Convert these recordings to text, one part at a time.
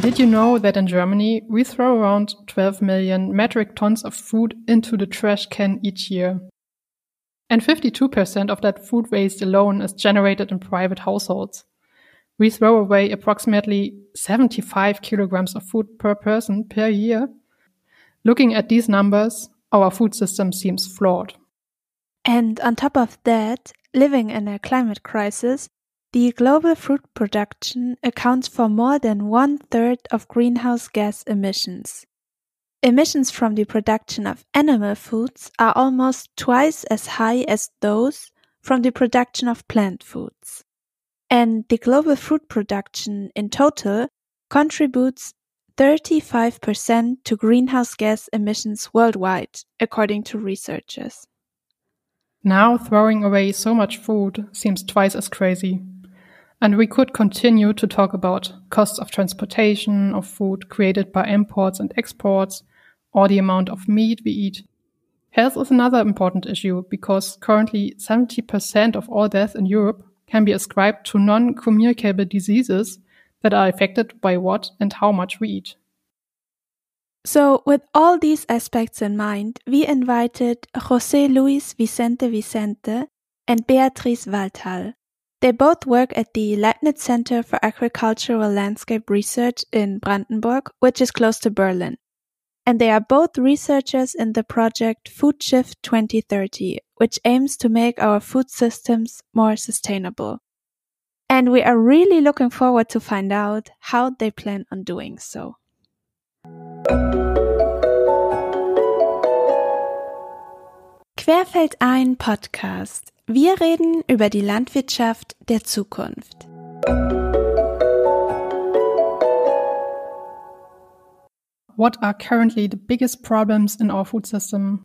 Did you know that in Germany we throw around 12 million metric tons of food into the trash can each year? And 52% of that food waste alone is generated in private households. We throw away approximately 75 kilograms of food per person per year. Looking at these numbers, our food system seems flawed. And on top of that, living in a climate crisis, the global food production accounts for more than one third of greenhouse gas emissions. Emissions from the production of animal foods are almost twice as high as those from the production of plant foods. And the global food production in total contributes 35% to greenhouse gas emissions worldwide, according to researchers. Now throwing away so much food seems twice as crazy. And we could continue to talk about costs of transportation of food created by imports and exports, or the amount of meat we eat. Health is another important issue because currently 70% of all deaths in Europe can be ascribed to non-communicable diseases that are affected by what and how much we eat. So, with all these aspects in mind, we invited José Luis Vicente Vicente and Beatrice Walthall. They both work at the Leibniz Center for Agricultural Landscape Research in Brandenburg, which is close to Berlin. And they are both researchers in the project Food Shift 2030, which aims to make our food systems more sustainable. And we are really looking forward to find out how they plan on doing so. Querfeldein Podcast. Wir reden über die Landwirtschaft der Zukunft. What are currently the biggest problems in our food system?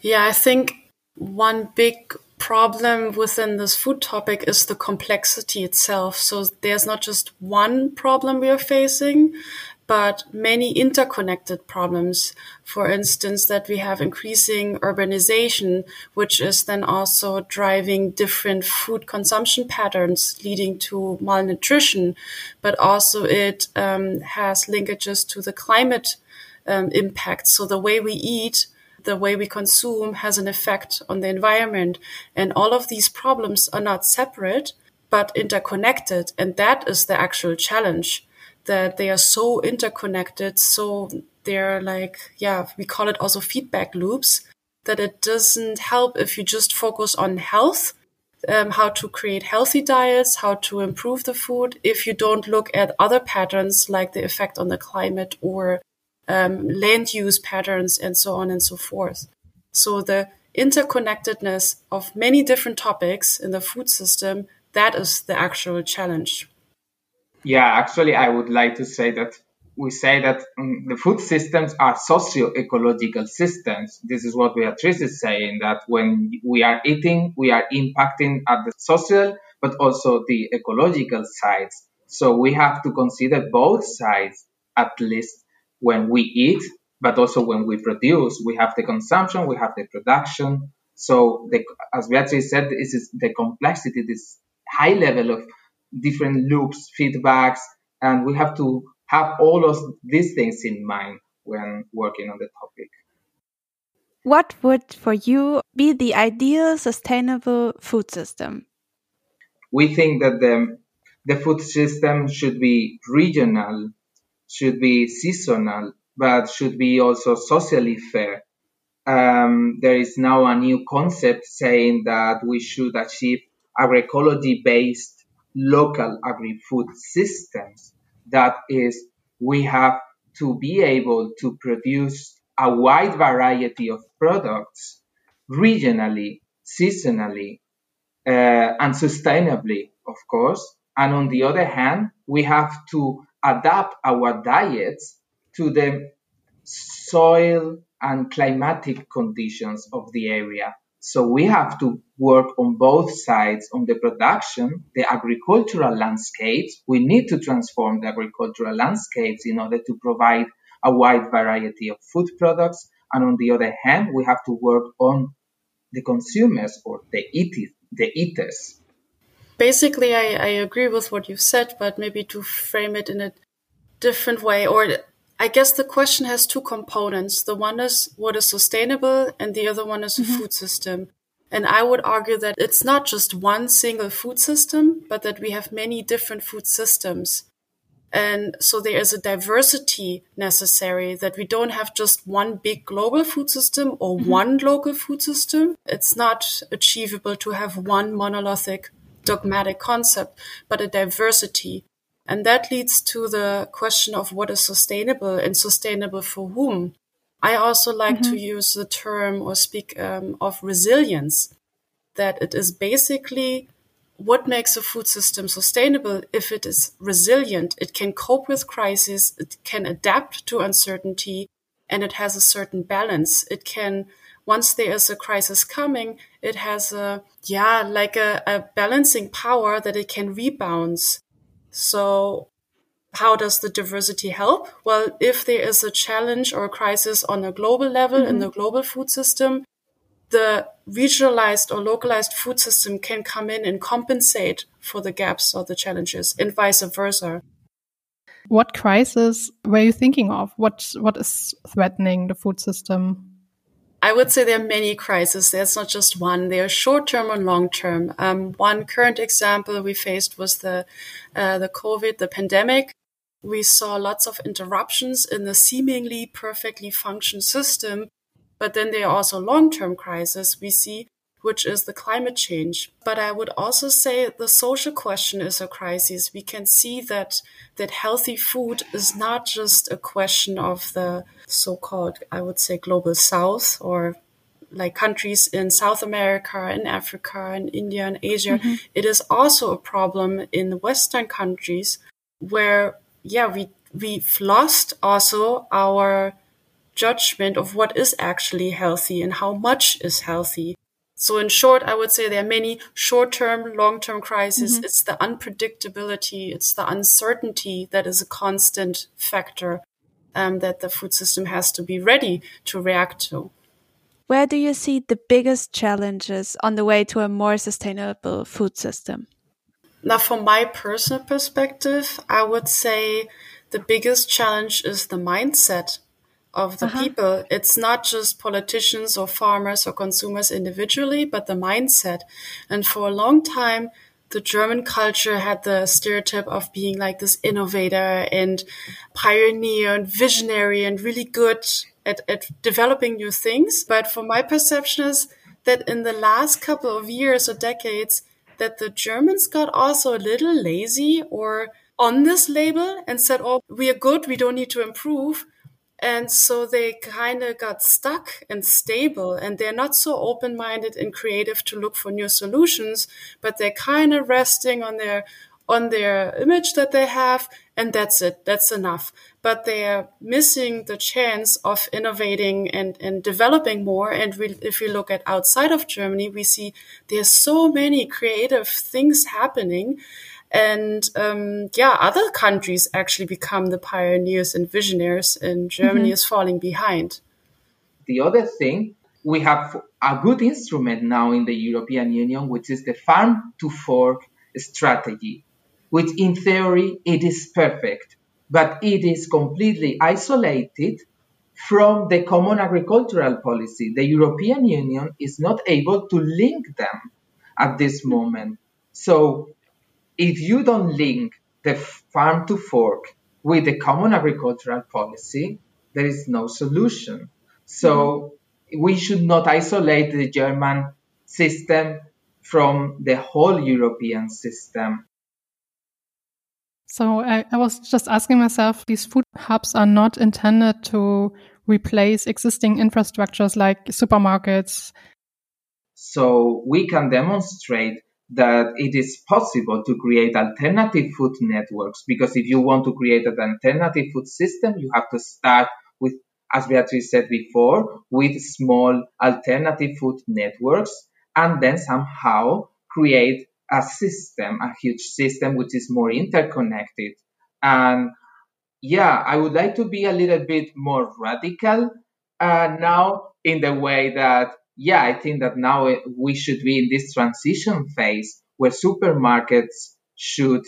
Yeah, I think one big problem within this food topic is the complexity itself. So there's not just one problem we are facing, but many interconnected problems. For instance, that we have increasing urbanization, which is then also driving different food consumption patterns, leading to malnutrition, but also it um, has linkages to the climate um, impact. So the way we eat, the way we consume has an effect on the environment. And all of these problems are not separate, but interconnected. And that is the actual challenge that they are so interconnected. So they're like, yeah, we call it also feedback loops that it doesn't help if you just focus on health, um, how to create healthy diets, how to improve the food, if you don't look at other patterns like the effect on the climate or um, land use patterns and so on and so forth. So the interconnectedness of many different topics in the food system, that is the actual challenge. Yeah, actually, I would like to say that we say that um, the food systems are socio-ecological systems. This is what Beatrice is saying, that when we are eating, we are impacting at the social, but also the ecological sides. So we have to consider both sides, at least when we eat, but also when we produce. We have the consumption, we have the production. So the, as Beatrice said, this is the complexity, this high level of different loops, feedbacks, and we have to have all of these things in mind when working on the topic. What would for you be the ideal sustainable food system? We think that the, the food system should be regional, should be seasonal, but should be also socially fair. Um, there is now a new concept saying that we should achieve agroecology based local agri-food systems. That is, we have to be able to produce a wide variety of products regionally, seasonally, uh, and sustainably, of course. And on the other hand, we have to adapt our diets to the soil and climatic conditions of the area. So we have to work on both sides on the production, the agricultural landscapes. We need to transform the agricultural landscapes in order to provide a wide variety of food products. And on the other hand, we have to work on the consumers or the eaters, the eaters. basically, I, I agree with what you've said, but maybe to frame it in a different way, or I guess the question has two components. The one is what is sustainable, and the other one is mm-hmm. a food system. And I would argue that it's not just one single food system, but that we have many different food systems. And so there is a diversity necessary that we don't have just one big global food system or mm-hmm. one local food system. It's not achievable to have one monolithic dogmatic concept, but a diversity. And that leads to the question of what is sustainable and sustainable for whom. I also like mm-hmm. to use the term or speak um, of resilience, that it is basically what makes a food system sustainable if it is resilient, it can cope with crisis, it can adapt to uncertainty, and it has a certain balance. It can once there is a crisis coming, it has a, yeah, like a, a balancing power that it can rebound. So how does the diversity help? Well, if there is a challenge or a crisis on a global level mm-hmm. in the global food system, the regionalized or localized food system can come in and compensate for the gaps or the challenges and vice versa. What crisis were you thinking of? What what is threatening the food system? I would say there are many crises. There's not just one. There are short term and long term. Um, one current example we faced was the uh, the COVID, the pandemic. We saw lots of interruptions in the seemingly perfectly functioning system, but then there are also long term crises we see, which is the climate change. But I would also say the social question is a crisis. We can see that that healthy food is not just a question of the so-called, I would say, global south or like countries in South America and Africa and India and Asia. Mm-hmm. It is also a problem in Western countries where, yeah, we, we've lost also our judgment of what is actually healthy and how much is healthy. So in short, I would say there are many short-term, long-term crises. Mm-hmm. It's the unpredictability, it's the uncertainty that is a constant factor um, that the food system has to be ready to react to. Where do you see the biggest challenges on the way to a more sustainable food system? Now, from my personal perspective, I would say the biggest challenge is the mindset of the uh-huh. people. It's not just politicians or farmers or consumers individually, but the mindset. And for a long time, the German culture had the stereotype of being like this innovator and pioneer and visionary and really good at, at developing new things. But for my perception is that in the last couple of years or decades, that the Germans got also a little lazy or on this label and said, oh, we are good, we don't need to improve. And so they kind of got stuck and stable and they're not so open minded and creative to look for new solutions, but they're kind of resting on their, on their image that they have. And that's it. That's enough. But they're missing the chance of innovating and, and developing more. And we, if we look at outside of Germany, we see there's so many creative things happening and um, yeah, other countries actually become the pioneers and visionaries, and Germany mm-hmm. is falling behind. The other thing, we have a good instrument now in the European Union, which is the farm to fork strategy, which in theory it is perfect, but it is completely isolated from the common agricultural policy. The European Union is not able to link them at this moment. So if you don't link the farm to fork with the common agricultural policy, there is no solution. So mm-hmm. we should not isolate the German system from the whole European system. So I, I, was just asking myself, these food hubs are not intended to replace existing infrastructures like supermarkets. So we can demonstrate that it is possible to create alternative food networks because if you want to create an alternative food system, you have to start with, as Beatrice said before, with small alternative food networks and then somehow create a system, a huge system which is more interconnected. And yeah, I would like to be a little bit more radical uh, now in the way that yeah, I think that now we should be in this transition phase where supermarkets should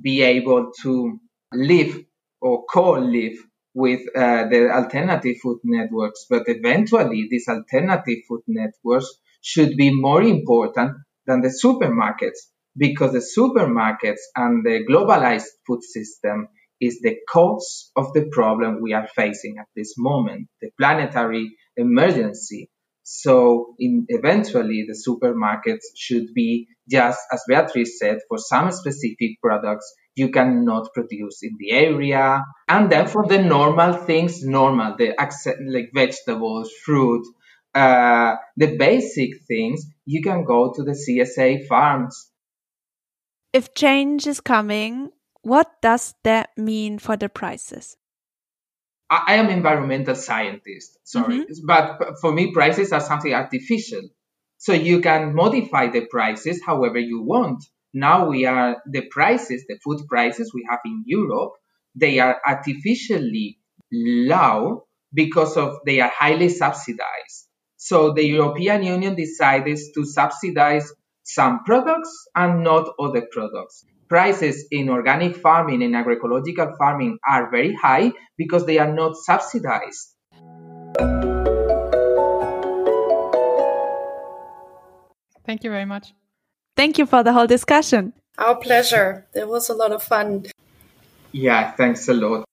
be able to live or co-live with uh, the alternative food networks. But eventually, these alternative food networks should be more important than the supermarkets because the supermarkets and the globalized food system is the cause of the problem we are facing at this moment, the planetary emergency. So in, eventually the supermarkets should be just as Beatrice said, for some specific products, you cannot produce in the area. And then for the normal things, normal, the like vegetables, fruit, uh, the basic things, you can go to the CSA farms. If change is coming, what does that mean for the prices? I am environmental scientist, sorry, mm-hmm. but for me, prices are something artificial. So you can modify the prices however you want. Now we are the prices, the food prices we have in Europe, they are artificially low because of they are highly subsidized. So the European Union decided to subsidize some products and not other products prices in organic farming and agroecological farming are very high because they are not subsidized. Thank you very much. Thank you for the whole discussion. Our pleasure. It was a lot of fun. Yeah, thanks a lot.